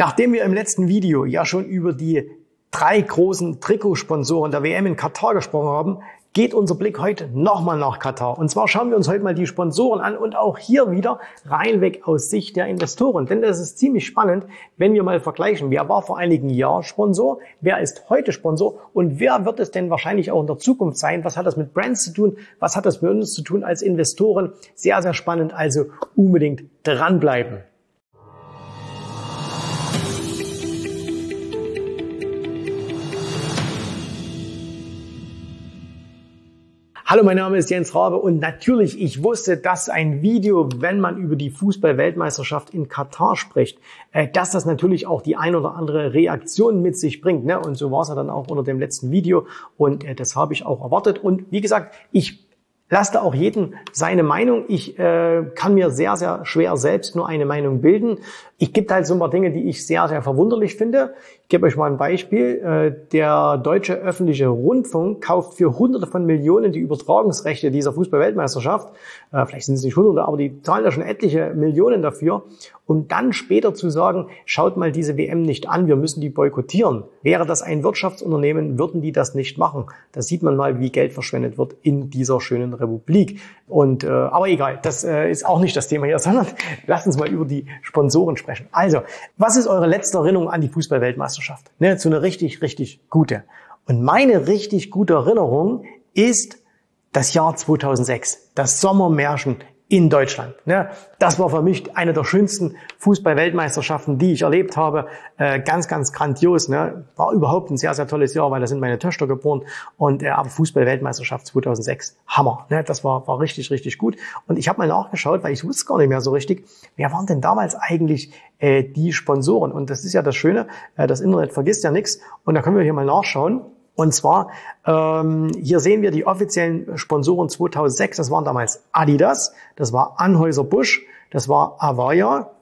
Nachdem wir im letzten Video ja schon über die drei großen Trikotsponsoren der WM in Katar gesprochen haben, geht unser Blick heute nochmal nach Katar. Und zwar schauen wir uns heute mal die Sponsoren an und auch hier wieder reinweg aus Sicht der Investoren. Denn das ist ziemlich spannend, wenn wir mal vergleichen, wer war vor einigen Jahren Sponsor, wer ist heute Sponsor und wer wird es denn wahrscheinlich auch in der Zukunft sein? Was hat das mit Brands zu tun? Was hat das mit uns zu tun als Investoren? Sehr, sehr spannend, also unbedingt dranbleiben. Hallo, mein Name ist Jens Rabe und natürlich, ich wusste, dass ein Video, wenn man über die Fußball-Weltmeisterschaft in Katar spricht, äh, dass das natürlich auch die ein oder andere Reaktion mit sich bringt. Ne? Und so war es ja dann auch unter dem letzten Video und äh, das habe ich auch erwartet. Und wie gesagt, ich Lasst da auch jeden seine Meinung. Ich äh, kann mir sehr, sehr schwer selbst nur eine Meinung bilden. Ich gibt halt so ein paar Dinge, die ich sehr, sehr verwunderlich finde. Ich gebe euch mal ein Beispiel. Äh, der deutsche öffentliche Rundfunk kauft für Hunderte von Millionen die Übertragungsrechte dieser Fußball-Weltmeisterschaft. Äh, vielleicht sind es nicht Hunderte, aber die zahlen da schon etliche Millionen dafür. Und dann später zu sagen, schaut mal diese WM nicht an, wir müssen die boykottieren. Wäre das ein Wirtschaftsunternehmen, würden die das nicht machen. Da sieht man mal, wie Geld verschwendet wird in dieser schönen Republik. Und äh, aber egal, das äh, ist auch nicht das Thema hier, sondern lasst uns mal über die Sponsoren sprechen. Also, was ist eure letzte Erinnerung an die Fußballweltmeisterschaft? Ne, so eine richtig, richtig gute. Und meine richtig gute Erinnerung ist das Jahr 2006, das Sommermärchen in Deutschland. Ja, das war für mich eine der schönsten Fußball-Weltmeisterschaften, die ich erlebt habe. Äh, ganz, ganz grandios. Ne? War überhaupt ein sehr, sehr tolles Jahr, weil da sind meine Töchter geboren. Und äh, aber Fußball-Weltmeisterschaft 2006, Hammer. Ne? Das war, war richtig, richtig gut. Und ich habe mal nachgeschaut, weil ich wusste gar nicht mehr so richtig, wer waren denn damals eigentlich äh, die Sponsoren? Und das ist ja das Schöne, äh, das Internet vergisst ja nichts. Und da können wir hier mal nachschauen. Und zwar, ähm, hier sehen wir die offiziellen Sponsoren 2006. Das waren damals Adidas, das war Anhäuser Busch, das war Avaya.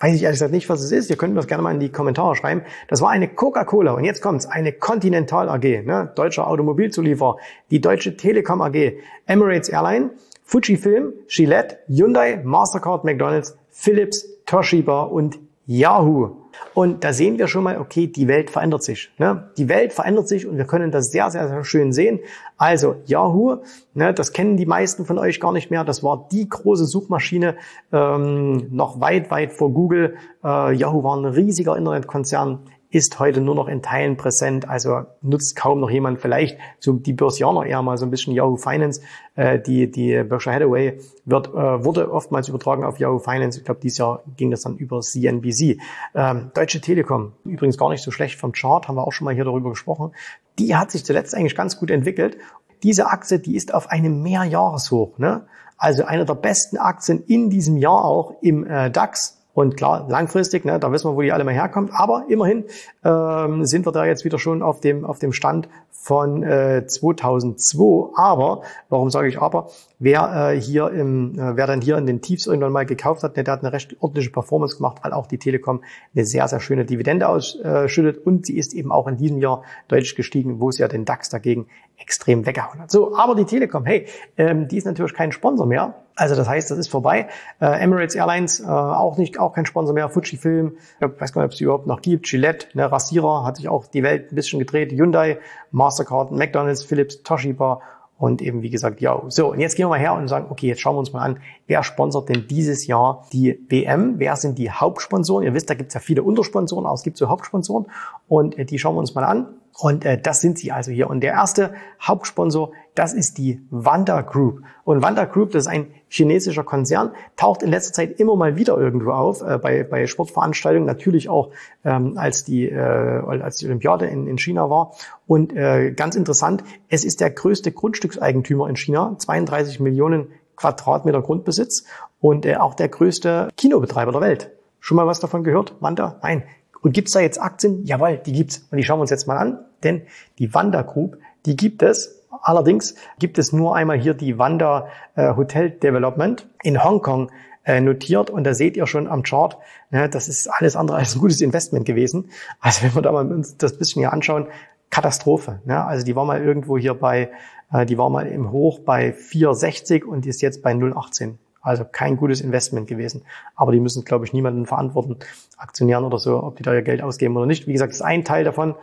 Weiß ich ehrlich gesagt nicht, was es ist. Ihr könnt mir das gerne mal in die Kommentare schreiben. Das war eine Coca-Cola. Und jetzt kommt's. Eine Continental AG, ne? deutscher Automobilzulieferer, die Deutsche Telekom AG, Emirates Airline, Fujifilm, Gillette, Hyundai, Mastercard, McDonalds, Philips, Toshiba und Yahoo. Und da sehen wir schon mal, okay, die Welt verändert sich. Ne? Die Welt verändert sich und wir können das sehr, sehr, sehr schön sehen. Also Yahoo, ne, das kennen die meisten von euch gar nicht mehr. Das war die große Suchmaschine, ähm, noch weit, weit vor Google. Äh, Yahoo war ein riesiger Internetkonzern ist heute nur noch in Teilen präsent, also nutzt kaum noch jemand. Vielleicht so die Börsianer eher mal so ein bisschen Yahoo Finance. Äh, die, die Berkshire Hathaway wird, äh, wurde oftmals übertragen auf Yahoo Finance. Ich glaube, dieses Jahr ging das dann über CNBC. Ähm, Deutsche Telekom, übrigens gar nicht so schlecht vom Chart, haben wir auch schon mal hier darüber gesprochen. Die hat sich zuletzt eigentlich ganz gut entwickelt. Diese Aktie, die ist auf einem Mehrjahreshoch. Ne? Also eine der besten Aktien in diesem Jahr auch im äh, DAX und klar, langfristig, ne, da wissen wir, wo die alle mal herkommt. Aber immerhin ähm, sind wir da jetzt wieder schon auf dem, auf dem Stand von äh, 2002. Aber, warum sage ich aber? Wer äh, hier im, äh, wer dann hier in den Tiefs irgendwann mal gekauft hat, ne, der hat eine recht ordentliche Performance gemacht, weil auch die Telekom eine sehr, sehr schöne Dividende ausschüttet. Und sie ist eben auch in diesem Jahr deutlich gestiegen, wo es ja den DAX dagegen extrem weggehauen hat. So, aber die Telekom, hey, ähm, die ist natürlich kein Sponsor mehr. Also das heißt, das ist vorbei. Äh, Emirates Airlines äh, auch nicht, auch kein Sponsor mehr. Fujifilm, ich weiß gar nicht, ob es überhaupt noch gibt. Gillette, ne, Rasierer, hat sich auch die Welt ein bisschen gedreht. Hyundai, Mastercard, McDonald's, Philips, Toshiba und eben wie gesagt, ja. So, und jetzt gehen wir mal her und sagen, okay, jetzt schauen wir uns mal an, wer sponsert denn dieses Jahr die WM? Wer sind die Hauptsponsoren? Ihr wisst, da gibt es ja viele Untersponsoren, aber es gibt so Hauptsponsoren und äh, die schauen wir uns mal an. Und äh, das sind sie also hier. Und der erste Hauptsponsor, das ist die Wanda Group. Und Wanda Group, das ist ein chinesischer Konzern, taucht in letzter Zeit immer mal wieder irgendwo auf, äh, bei, bei Sportveranstaltungen, natürlich auch ähm, als, die, äh, als die Olympiade in, in China war. Und äh, ganz interessant, es ist der größte Grundstückseigentümer in China, 32 Millionen Quadratmeter Grundbesitz und äh, auch der größte Kinobetreiber der Welt. Schon mal was davon gehört? Wanda? Nein. Und gibt's da jetzt Aktien? Jawohl, die gibt's. Und die schauen wir uns jetzt mal an, denn die Wanda Group, die gibt es. Allerdings gibt es nur einmal hier die Wanda äh, Hotel Development in Hongkong äh, notiert und da seht ihr schon am Chart, ne, das ist alles andere als ein gutes Investment gewesen. Also wenn wir da mal uns das bisschen hier anschauen, Katastrophe. Ne? Also die war mal irgendwo hier bei, äh, die war mal im Hoch bei 4,60 und ist jetzt bei 0,18. Also kein gutes Investment gewesen. Aber die müssen, glaube ich, niemanden verantworten, Aktionären oder so, ob die da ihr Geld ausgeben oder nicht. Wie gesagt, das ist ein Teil davon. Äh,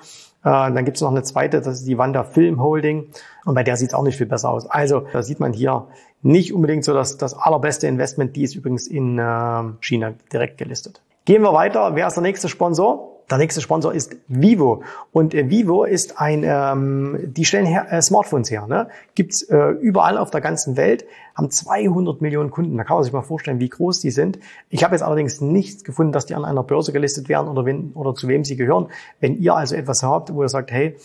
dann gibt es noch eine zweite, das ist die Wanda Film Holding. Und bei der sieht es auch nicht viel besser aus. Also da sieht man hier nicht unbedingt so das, das allerbeste Investment. Die ist übrigens in äh, China direkt gelistet. Gehen wir weiter. Wer ist der nächste Sponsor? Der nächste Sponsor ist Vivo. Und äh, Vivo ist ein, ähm, die stellen her, äh, Smartphones her. Ne? Gibt's äh, überall auf der ganzen Welt, haben 200 Millionen Kunden. Da kann man sich mal vorstellen, wie groß die sind. Ich habe jetzt allerdings nichts gefunden, dass die an einer Börse gelistet werden oder, wenn, oder zu wem sie gehören. Wenn ihr also etwas habt, wo ihr sagt, hey,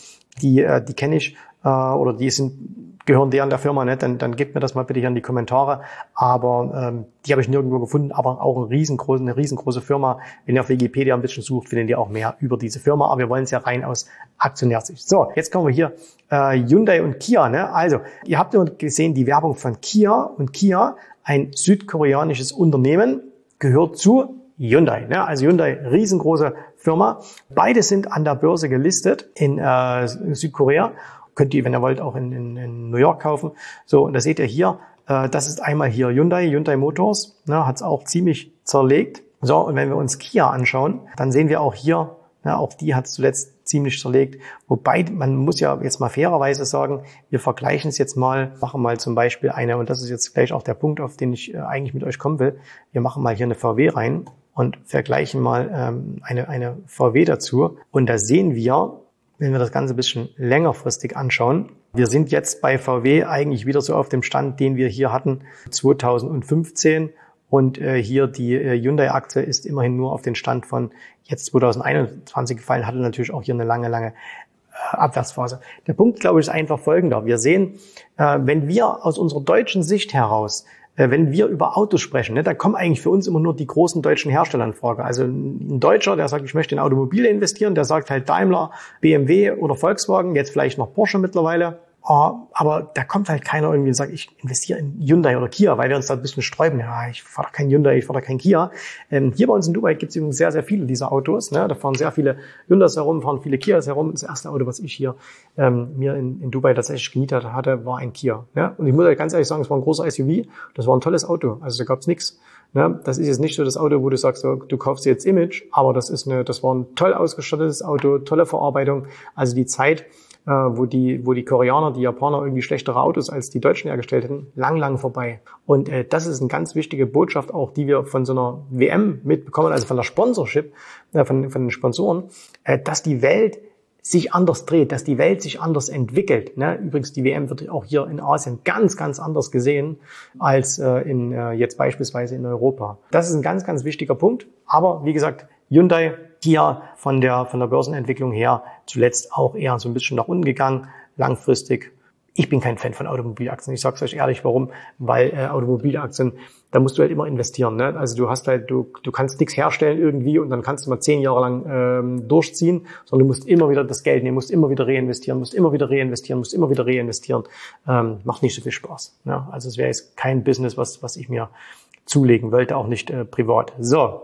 die, äh, die kenne ich äh, oder die sind gehören die an der Firma, ne? dann, dann gebt mir das mal bitte hier in die Kommentare. Aber ähm, die habe ich nirgendwo gefunden, aber auch eine riesengroße, eine riesengroße Firma. Wenn ihr auf Wikipedia ein bisschen sucht, findet ihr auch mehr über diese Firma. Aber wir wollen es ja rein aus Aktionärsicht. So, jetzt kommen wir hier äh, Hyundai und Kia. Ne? Also, ihr habt ja gesehen die Werbung von Kia und Kia, ein südkoreanisches Unternehmen, gehört zu Hyundai. Ne? Also Hyundai, riesengroße Firma. Beide sind an der Börse gelistet in äh, Südkorea könnt ihr, wenn ihr wollt, auch in, in, in New York kaufen. So, und da seht ihr hier, äh, das ist einmal hier Hyundai, Hyundai Motors, ne, hat es auch ziemlich zerlegt. So, und wenn wir uns Kia anschauen, dann sehen wir auch hier, ne, auch die hat es zuletzt ziemlich zerlegt. Wobei, man muss ja jetzt mal fairerweise sagen, wir vergleichen es jetzt mal, machen mal zum Beispiel eine, und das ist jetzt gleich auch der Punkt, auf den ich äh, eigentlich mit euch kommen will. Wir machen mal hier eine VW rein und vergleichen mal ähm, eine, eine VW dazu. Und da sehen wir, wenn wir das Ganze ein bisschen längerfristig anschauen, wir sind jetzt bei VW eigentlich wieder so auf dem Stand, den wir hier hatten 2015. Und äh, hier die äh, Hyundai-Aktie ist immerhin nur auf den Stand von jetzt 2021 gefallen, hatte natürlich auch hier eine lange, lange äh, Abwärtsphase. Der Punkt, glaube ich, ist einfach folgender. Wir sehen, wenn wir aus unserer deutschen Sicht heraus wenn wir über Autos sprechen, ne, da kommen eigentlich für uns immer nur die großen deutschen Hersteller in Frage. Also ein Deutscher, der sagt, ich möchte in Automobile investieren, der sagt halt Daimler, BMW oder Volkswagen, jetzt vielleicht noch Porsche mittlerweile. Ah, aber da kommt halt keiner irgendwie und sagt, ich investiere in Hyundai oder Kia, weil wir uns da ein bisschen sträuben. Ja, ich fahre kein Hyundai, ich fahre kein Kia. Ähm, hier bei uns in Dubai gibt es übrigens sehr, sehr viele dieser Autos. Ne? Da fahren sehr viele Hyundais herum, fahren viele Kias herum. Das erste Auto, was ich hier ähm, mir in, Dubai tatsächlich gemietet hatte, war ein Kia. Ja? Und ich muss halt ganz ehrlich sagen, es war ein großer SUV. Das war ein tolles Auto. Also da gab es nichts. Ne? Das ist jetzt nicht so das Auto, wo du sagst, du kaufst jetzt Image, aber das ist eine, das war ein toll ausgestattetes Auto, tolle Verarbeitung. Also die Zeit, äh, wo die, wo die Koreaner, die Japaner irgendwie schlechtere Autos als die Deutschen hergestellt hätten, lang, lang vorbei. Und äh, das ist eine ganz wichtige Botschaft auch, die wir von so einer WM mitbekommen, also von der Sponsorship, äh, von, von den Sponsoren, äh, dass die Welt sich anders dreht, dass die Welt sich anders entwickelt. Ne? Übrigens, die WM wird auch hier in Asien ganz, ganz anders gesehen als äh, in, äh, jetzt beispielsweise in Europa. Das ist ein ganz, ganz wichtiger Punkt. Aber wie gesagt, Hyundai hier von der, von der Börsenentwicklung her zuletzt auch eher so ein bisschen nach unten gegangen, langfristig. Ich bin kein Fan von Automobilaktien. Ich sage es euch ehrlich, warum? Weil äh, Automobilaktien, da musst du halt immer investieren. Ne? Also du hast halt, du, du kannst nichts herstellen irgendwie und dann kannst du mal zehn Jahre lang ähm, durchziehen, sondern du musst immer wieder das Geld nehmen, musst immer wieder reinvestieren, musst immer wieder reinvestieren, musst immer wieder reinvestieren. Ähm, macht nicht so viel Spaß. Ne? Also es wäre jetzt kein Business, was, was ich mir zulegen wollte, auch nicht äh, privat. So,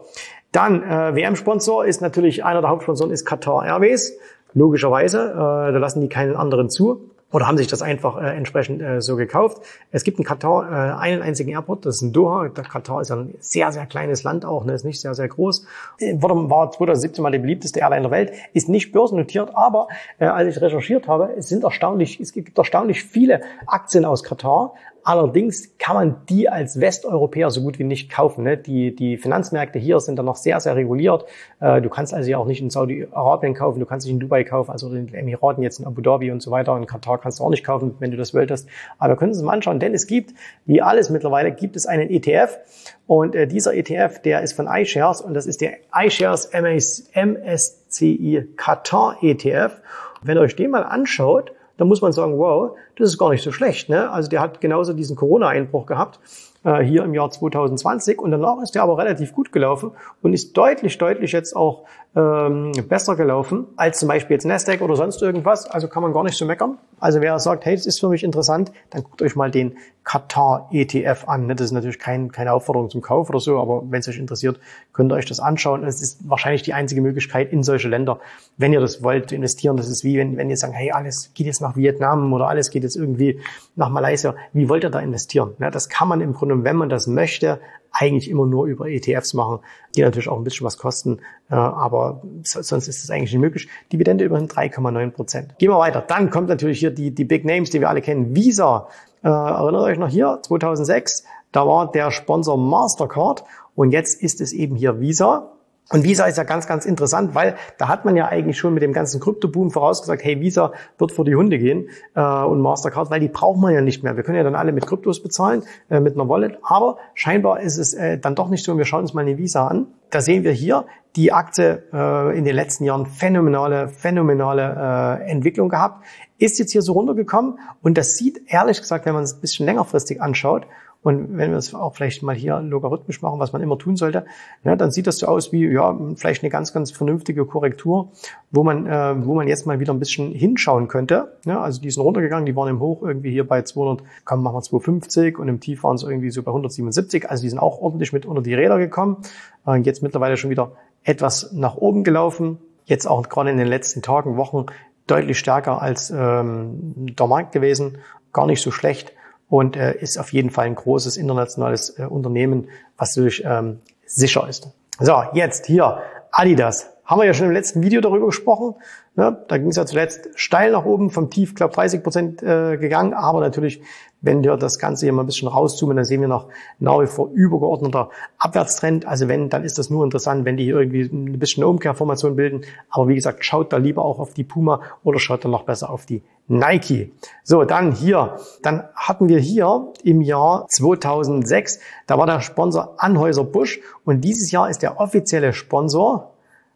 dann äh, WM-Sponsor ist natürlich einer der Hauptsponsoren ist Qatar Airways. Logischerweise, äh, da lassen die keinen anderen zu oder haben sich das einfach äh, entsprechend äh, so gekauft. Es gibt in Katar äh, einen einzigen Airport, das ist in Doha. Der Katar ist ja ein sehr, sehr kleines Land auch, ne, ist nicht sehr, sehr groß. Äh, war 2017 mal die beliebteste Airline der Welt, ist nicht börsennotiert, aber äh, als ich recherchiert habe, es sind erstaunlich, es gibt erstaunlich viele Aktien aus Katar, Allerdings kann man die als Westeuropäer so gut wie nicht kaufen. Ne? Die, die Finanzmärkte hier sind dann noch sehr, sehr reguliert. Äh, du kannst also ja auch nicht in Saudi-Arabien kaufen, du kannst nicht in Dubai kaufen, also in den Emiraten, jetzt in Abu Dhabi und so weiter. In Katar kannst du auch nicht kaufen, wenn du das wolltest. Aber wir können uns mal anschauen, denn es gibt, wie alles mittlerweile, gibt es einen ETF. Und äh, dieser ETF, der ist von iShares und das ist der iShares MSCI Qatar ETF. Wenn ihr euch den mal anschaut, dann muss man sagen, wow, das ist gar nicht so schlecht. Ne? Also der hat genauso diesen Corona-Einbruch gehabt äh, hier im Jahr 2020 und danach ist der aber relativ gut gelaufen und ist deutlich, deutlich jetzt auch ähm, besser gelaufen als zum Beispiel jetzt Nasdaq oder sonst irgendwas. Also kann man gar nicht so meckern. Also wer sagt, hey, das ist für mich interessant, dann guckt euch mal den Qatar ETF an. Ne? Das ist natürlich kein, keine Aufforderung zum Kauf oder so, aber wenn es euch interessiert, könnt ihr euch das anschauen. Es ist wahrscheinlich die einzige Möglichkeit in solche Länder, wenn ihr das wollt, investieren. Das ist wie wenn, wenn ihr sagt, hey, alles geht jetzt nach Vietnam oder alles geht jetzt jetzt irgendwie nach Malaysia. Wie wollt ihr da investieren? Ja, das kann man im Grunde, wenn man das möchte, eigentlich immer nur über ETFs machen, die natürlich auch ein bisschen was kosten, äh, aber sonst ist das eigentlich nicht möglich. Dividende immerhin 3,9 Prozent. Gehen wir weiter. Dann kommt natürlich hier die, die Big Names, die wir alle kennen. Visa, äh, erinnert euch noch hier, 2006, da war der Sponsor Mastercard und jetzt ist es eben hier Visa. Und Visa ist ja ganz, ganz interessant, weil da hat man ja eigentlich schon mit dem ganzen Kryptoboom vorausgesagt, hey, Visa wird vor die Hunde gehen äh, und Mastercard, weil die braucht man ja nicht mehr. Wir können ja dann alle mit Kryptos bezahlen, äh, mit einer Wallet. Aber scheinbar ist es äh, dann doch nicht so. Und wir schauen uns mal eine Visa an. Da sehen wir hier die Aktie äh, in den letzten Jahren phänomenale, phänomenale äh, Entwicklung gehabt. Ist jetzt hier so runtergekommen und das sieht ehrlich gesagt, wenn man es ein bisschen längerfristig anschaut, und wenn wir es auch vielleicht mal hier logarithmisch machen, was man immer tun sollte, ja, dann sieht das so aus wie ja vielleicht eine ganz, ganz vernünftige Korrektur, wo man, äh, wo man jetzt mal wieder ein bisschen hinschauen könnte. Ja, also die sind runtergegangen, die waren im Hoch irgendwie hier bei 200, komm, machen wir 250 und im Tief waren sie irgendwie so bei 177. Also die sind auch ordentlich mit unter die Räder gekommen. Äh, jetzt mittlerweile schon wieder etwas nach oben gelaufen. Jetzt auch gerade in den letzten Tagen, Wochen deutlich stärker als ähm, der Markt gewesen. Gar nicht so schlecht und äh, ist auf jeden Fall ein großes internationales äh, Unternehmen, was natürlich ähm, sicher ist. So, jetzt hier Adidas. Haben wir ja schon im letzten Video darüber gesprochen. Ne? Da ging es ja zuletzt steil nach oben, vom Tief, glaube 30 Prozent äh, gegangen. Aber natürlich, wenn wir das Ganze hier mal ein bisschen rauszoomen, dann sehen wir noch nach wie vor übergeordneter Abwärtstrend. Also wenn, dann ist das nur interessant, wenn die hier irgendwie ein bisschen eine Umkehrformation bilden. Aber wie gesagt, schaut da lieber auch auf die Puma oder schaut dann noch besser auf die Nike. So, dann hier. Dann hatten wir hier im Jahr 2006, da war der Sponsor Anhäuser Busch und dieses Jahr ist der offizielle Sponsor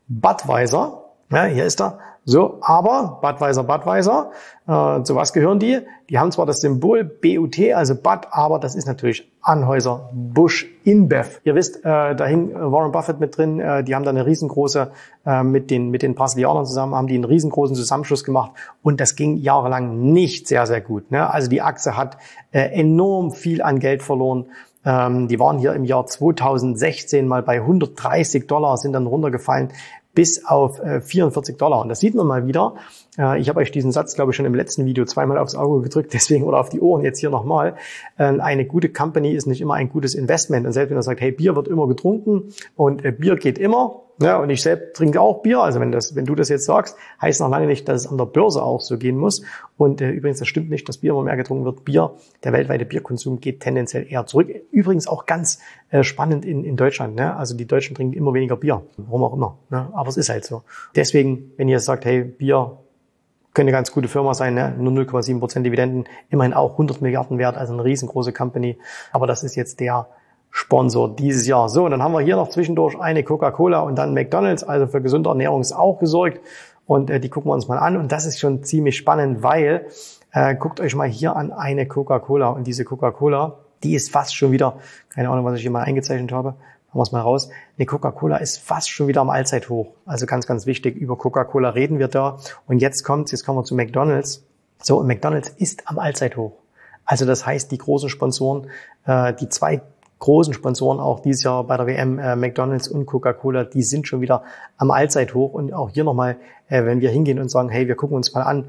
Budweiser. Ja, hier ist er. So, aber Budweiser, Budweiser, äh, zu was gehören die? Die haben zwar das Symbol BUT, also Bud, aber das ist natürlich Anhäuser Busch InBev. Ihr wisst, äh, da hing Warren Buffett mit drin, äh, die haben da eine riesengroße, äh, mit den, mit den Brasilianern zusammen, haben die einen riesengroßen Zusammenschluss gemacht und das ging jahrelang nicht sehr, sehr gut. Ne? Also die Achse hat äh, enorm viel an Geld verloren. Ähm, die waren hier im Jahr 2016 mal bei 130 Dollar, sind dann runtergefallen bis auf äh, 44 Dollar. Und das sieht man mal wieder. Äh, ich habe euch diesen Satz, glaube ich, schon im letzten Video zweimal aufs Auge gedrückt, deswegen oder auf die Ohren jetzt hier nochmal. Äh, eine gute Company ist nicht immer ein gutes Investment. Und selbst wenn er sagt, hey, Bier wird immer getrunken und äh, Bier geht immer, ja, und ich selbst trinke auch Bier. Also wenn, das, wenn du das jetzt sagst, heißt noch lange nicht, dass es an der Börse auch so gehen muss. Und äh, übrigens, das stimmt nicht, dass Bier immer mehr getrunken wird. Bier, der weltweite Bierkonsum geht tendenziell eher zurück. Übrigens auch ganz äh, spannend in, in Deutschland. Ne? Also die Deutschen trinken immer weniger Bier. Warum auch immer. Ne? Aber es ist halt so. Deswegen, wenn ihr sagt, hey, Bier könnte eine ganz gute Firma sein, ne? nur 0,7 Prozent Dividenden, immerhin auch 100 Milliarden wert, also eine riesengroße Company. Aber das ist jetzt der Sponsor dieses Jahr. So, und dann haben wir hier noch zwischendurch eine Coca-Cola und dann McDonald's, also für gesunde Ernährung ist auch gesorgt. Und äh, die gucken wir uns mal an. Und das ist schon ziemlich spannend, weil äh, guckt euch mal hier an eine Coca-Cola. Und diese Coca-Cola, die ist fast schon wieder, keine Ahnung, was ich hier mal eingezeichnet habe, machen wir es mal raus. Eine Coca-Cola ist fast schon wieder am Allzeithoch. Also ganz, ganz wichtig, über Coca-Cola reden wir da. Und jetzt kommt, jetzt kommen wir zu McDonald's. So, und McDonald's ist am Allzeithoch. Also das heißt, die großen Sponsoren, äh, die zwei großen Sponsoren auch dieses Jahr bei der WM, äh, McDonald's und Coca-Cola, die sind schon wieder am Allzeithoch. Und auch hier nochmal, äh, wenn wir hingehen und sagen, hey, wir gucken uns mal an,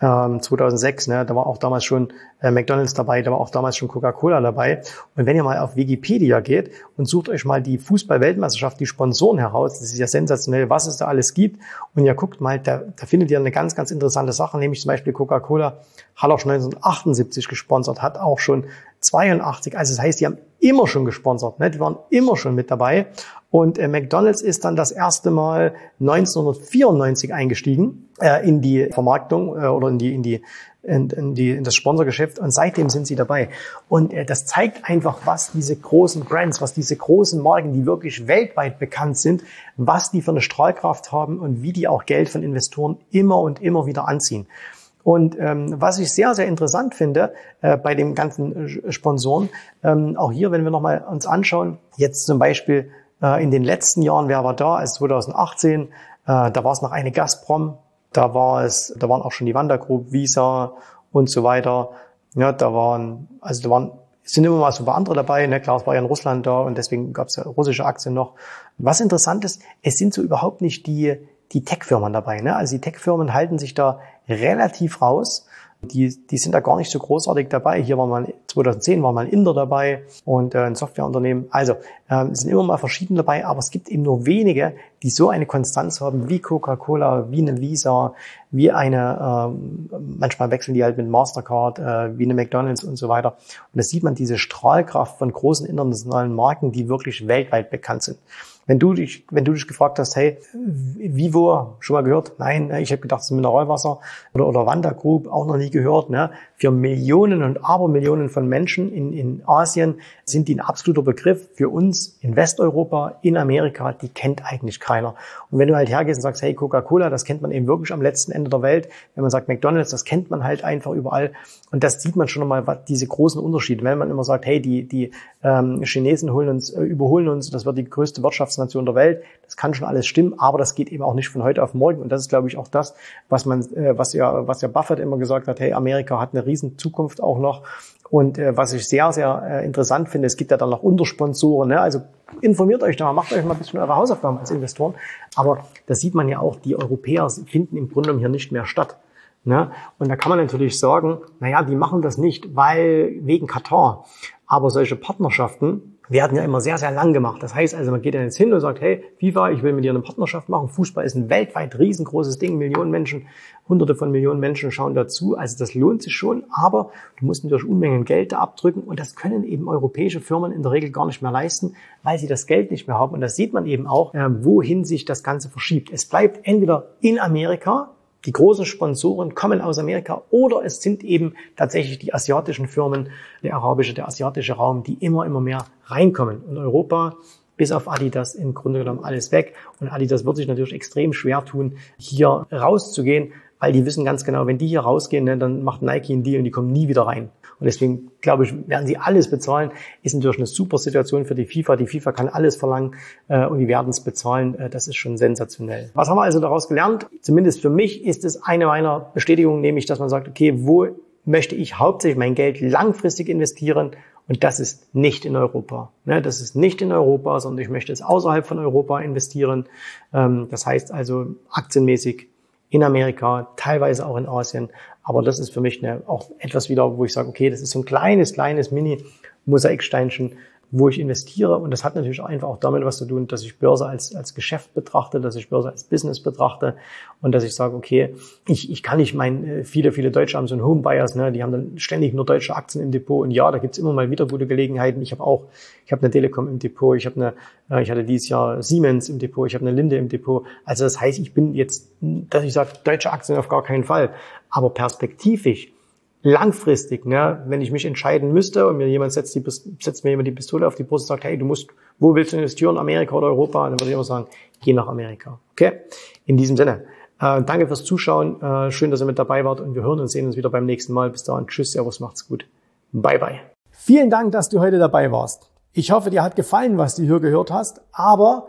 ähm, 2006, ne, da war auch damals schon äh, McDonald's dabei, da war auch damals schon Coca-Cola dabei. Und wenn ihr mal auf Wikipedia geht und sucht euch mal die Fußball-Weltmeisterschaft, die Sponsoren heraus, das ist ja sensationell, was es da alles gibt. Und ihr guckt mal, da, da findet ihr eine ganz, ganz interessante Sache, nämlich zum Beispiel Coca-Cola hat auch schon 1978 gesponsert, hat auch schon 82, also das heißt, die haben immer schon gesponsert, ne? die waren immer schon mit dabei. Und äh, McDonald's ist dann das erste Mal 1994 eingestiegen äh, in die Vermarktung äh, oder in die, in die in, in, die, in das Sponsorgeschäft und seitdem sind sie dabei. Und äh, das zeigt einfach, was diese großen Brands, was diese großen Marken, die wirklich weltweit bekannt sind, was die für eine Strahlkraft haben und wie die auch Geld von Investoren immer und immer wieder anziehen. Und ähm, was ich sehr, sehr interessant finde äh, bei den ganzen äh, Sponsoren, ähm, auch hier, wenn wir nochmal uns anschauen, jetzt zum Beispiel äh, in den letzten Jahren, wer war da, als 2018, äh, da war es noch eine Gazprom, da war es, da waren auch schon die Wanda Group, Visa und so weiter. Ja, da waren, also da waren, sind immer mal so ein paar andere dabei, ne? klar, es war ja in Russland da und deswegen gab es ja russische Aktien noch. Was interessant ist, es sind so überhaupt nicht die, die Tech-Firmen dabei. Ne? Also die Tech-Firmen halten sich da relativ raus. die, die sind da gar nicht so großartig dabei. Hier war mal 2010 war mal ein Inder dabei und äh, ein Softwareunternehmen. Also ähm, sind immer mal verschiedene dabei, aber es gibt eben nur wenige, die so eine Konstanz haben wie Coca-Cola, wie eine Visa, wie eine, äh, manchmal wechseln die halt mit Mastercard, äh, wie eine McDonalds und so weiter. Und da sieht man diese Strahlkraft von großen internationalen Marken, die wirklich weltweit bekannt sind. Wenn du dich, wenn du dich gefragt hast, hey, Vivo, schon mal gehört? Nein, ich habe gedacht, es ist Mineralwasser oder, oder Wanda Group, auch noch nie gehört. Ne? Für Millionen und Abermillionen von Menschen in, in Asien sind die ein absoluter Begriff. Für uns in Westeuropa, in Amerika, die kennt eigentlich keiner. Und wenn du halt hergehst und sagst, hey, Coca-Cola, das kennt man eben wirklich am letzten Ende der Welt. Wenn man sagt McDonalds, das kennt man halt einfach überall. Und das sieht man schon mal, diese großen Unterschiede. Wenn man immer sagt, hey, die, die ähm, Chinesen holen uns, äh, überholen uns, das wird die größte Wirtschaftsnation der Welt. Das kann schon alles stimmen, aber das geht eben auch nicht von heute auf morgen. Und das ist, glaube ich, auch das, was man, äh, was ja, was ja Buffett immer gesagt hat, hey, Amerika hat eine riesen Zukunft auch noch. Und äh, was ich sehr, sehr äh, interessant finde, es gibt ja dann noch Untersponsoren. Ne? Also informiert euch da macht euch mal ein bisschen eure Hausaufgaben als Investoren. Aber da sieht man ja auch, die Europäer finden im Grunde hier nicht mehr statt. Ne? Und da kann man natürlich sagen, naja, die machen das nicht, weil wegen Katar. Aber solche Partnerschaften werden ja immer sehr, sehr lang gemacht. Das heißt also, man geht dann jetzt hin und sagt, hey, FIFA, ich will mit dir eine Partnerschaft machen. Fußball ist ein weltweit riesengroßes Ding. Millionen Menschen, hunderte von Millionen Menschen schauen dazu. Also das lohnt sich schon, aber du musst natürlich Unmengen Geld da abdrücken und das können eben europäische Firmen in der Regel gar nicht mehr leisten, weil sie das Geld nicht mehr haben. Und das sieht man eben auch, äh, wohin sich das Ganze verschiebt. Es bleibt entweder in Amerika, die großen Sponsoren kommen aus Amerika oder es sind eben tatsächlich die asiatischen Firmen, der arabische, der asiatische Raum, die immer, immer mehr reinkommen. Und Europa, bis auf Adidas, im Grunde genommen alles weg. Und Adidas wird sich natürlich extrem schwer tun, hier rauszugehen, weil die wissen ganz genau, wenn die hier rausgehen, ne, dann macht Nike einen Deal und die kommen nie wieder rein. Und deswegen glaube ich, werden sie alles bezahlen. Ist natürlich eine super Situation für die FIFA. Die FIFA kann alles verlangen äh, und die werden es bezahlen. Äh, das ist schon sensationell. Was haben wir also daraus gelernt? Zumindest für mich ist es eine meiner Bestätigungen, nämlich, dass man sagt, okay, wo möchte ich hauptsächlich mein Geld langfristig investieren? Und das ist nicht in Europa. Ne, das ist nicht in Europa, sondern ich möchte es außerhalb von Europa investieren. Ähm, das heißt also aktienmäßig in Amerika, teilweise auch in Asien. Aber das ist für mich eine, auch etwas wieder, wo ich sage, okay, das ist so ein kleines, kleines Mini-Mosaiksteinchen, wo ich investiere. Und das hat natürlich einfach auch damit was zu tun, dass ich Börse als, als Geschäft betrachte, dass ich Börse als Business betrachte und dass ich sage, okay, ich, ich kann nicht mein, äh, viele, viele Deutsche haben so einen Homebuyers, ne, die haben dann ständig nur deutsche Aktien im Depot und ja, da gibt's immer mal wieder gute Gelegenheiten. Ich habe auch, ich habe eine Telekom im Depot, ich habe eine, äh, ich hatte dieses Jahr Siemens im Depot, ich habe eine Linde im Depot. Also das heißt, ich bin jetzt, dass ich sage, deutsche Aktien auf gar keinen Fall. Aber perspektivisch langfristig, ne, wenn ich mich entscheiden müsste und mir jemand setzt, die, setzt mir jemand die Pistole auf die Brust und sagt, hey, du musst, wo willst du investieren, Amerika oder Europa? dann würde ich immer sagen, geh nach Amerika. Okay? In diesem Sinne. Äh, danke fürs Zuschauen. Äh, schön, dass ihr mit dabei wart und wir hören und sehen uns wieder beim nächsten Mal. Bis dahin. Tschüss, Servus, macht's gut. Bye, bye. Vielen Dank, dass du heute dabei warst. Ich hoffe, dir hat gefallen, was du hier gehört hast, aber